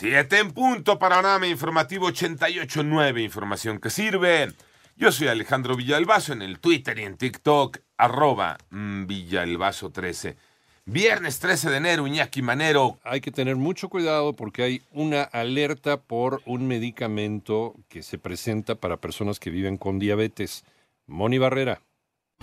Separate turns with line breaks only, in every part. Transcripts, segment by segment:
Siete en punto, panorama informativo 88.9, información que sirve. Yo soy Alejandro Villalbazo en el Twitter y en TikTok, arroba mm, Villalbazo13. Viernes 13 de enero, Iñaki Manero.
Hay que tener mucho cuidado porque hay una alerta por un medicamento que se presenta para personas que viven con diabetes. Moni Barrera.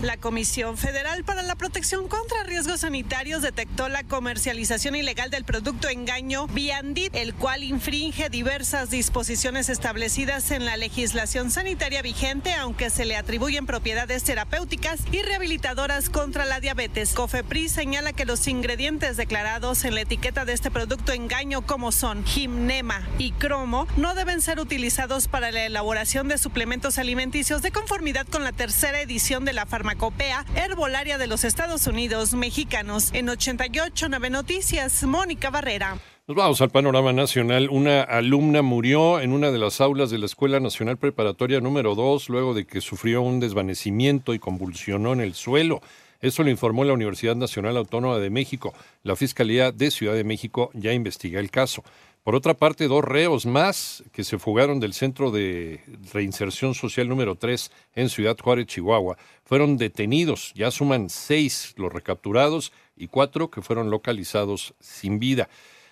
La Comisión Federal para la Protección contra Riesgos Sanitarios detectó la comercialización ilegal del producto engaño Viandit, el cual infringe diversas disposiciones establecidas en la legislación sanitaria vigente, aunque se le atribuyen propiedades terapéuticas y rehabilitadoras contra la diabetes. COFEPRIS señala que los ingredientes declarados en la etiqueta de este producto engaño, como son gimnema y cromo, no deben ser utilizados para la elaboración de suplementos alimenticios de conformidad con la tercera edición de la farmacopea herbolaria de los Estados Unidos mexicanos. En 88.9 Noticias, Mónica Barrera.
Nos vamos al panorama nacional. Una alumna murió en una de las aulas de la Escuela Nacional Preparatoria número 2 luego de que sufrió un desvanecimiento y convulsionó en el suelo. Eso lo informó la Universidad Nacional Autónoma de México. La Fiscalía de Ciudad de México ya investiga el caso. Por otra parte, dos reos más que se fugaron del Centro de Reinserción Social número 3 en Ciudad Juárez, Chihuahua, fueron detenidos. Ya suman seis los recapturados y cuatro que fueron localizados sin vida.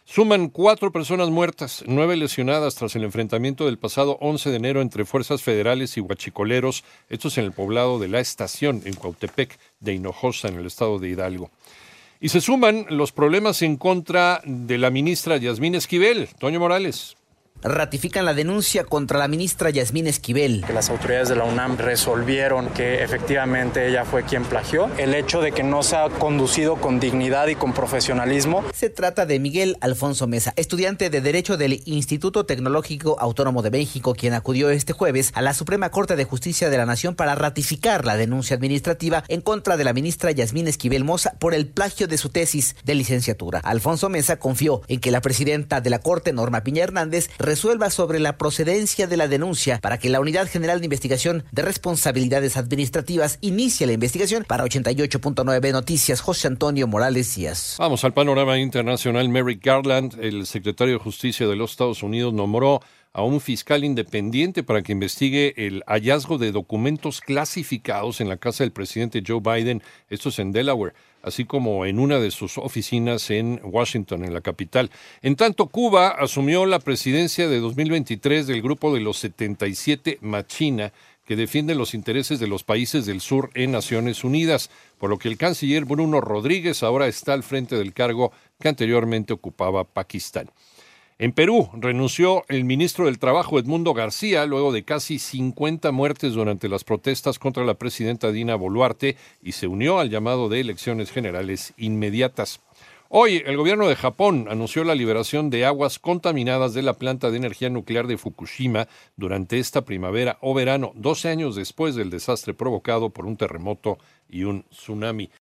Suman cuatro personas muertas, nueve lesionadas tras el enfrentamiento del pasado 11 de enero entre fuerzas federales y huachicoleros, estos en el poblado de La Estación, en Cuautepec de Hinojosa, en el estado de Hidalgo. Y se suman los problemas en contra de la ministra Yasmín Esquivel. Toño Morales
ratifican la denuncia contra la ministra Yasmín Esquivel.
Que las autoridades de la UNAM resolvieron que efectivamente ella fue quien plagió. El hecho de que no se ha conducido con dignidad y con profesionalismo.
Se trata de Miguel Alfonso Mesa, estudiante de Derecho del Instituto Tecnológico Autónomo de México, quien acudió este jueves a la Suprema Corte de Justicia de la Nación para ratificar la denuncia administrativa en contra de la ministra Yasmín Esquivel Moza por el plagio de su tesis de licenciatura. Alfonso Mesa confió en que la presidenta de la Corte, Norma Piña Hernández, resuelva sobre la procedencia de la denuncia para que la Unidad General de Investigación de Responsabilidades Administrativas inicie la investigación para 88.9 Noticias. José Antonio Morales Díaz.
Vamos al panorama internacional. Merrick Garland, el secretario de Justicia de los Estados Unidos, nombró a un fiscal independiente para que investigue el hallazgo de documentos clasificados en la casa del presidente Joe Biden, esto es en Delaware así como en una de sus oficinas en Washington, en la capital. En tanto, Cuba asumió la presidencia de 2023 del grupo de los 77 Machina, que defiende los intereses de los países del sur en Naciones Unidas, por lo que el canciller Bruno Rodríguez ahora está al frente del cargo que anteriormente ocupaba Pakistán. En Perú renunció el ministro del Trabajo Edmundo García luego de casi 50 muertes durante las protestas contra la presidenta Dina Boluarte y se unió al llamado de elecciones generales inmediatas. Hoy el gobierno de Japón anunció la liberación de aguas contaminadas de la planta de energía nuclear de Fukushima durante esta primavera o verano, 12 años después del desastre provocado por un terremoto y un tsunami.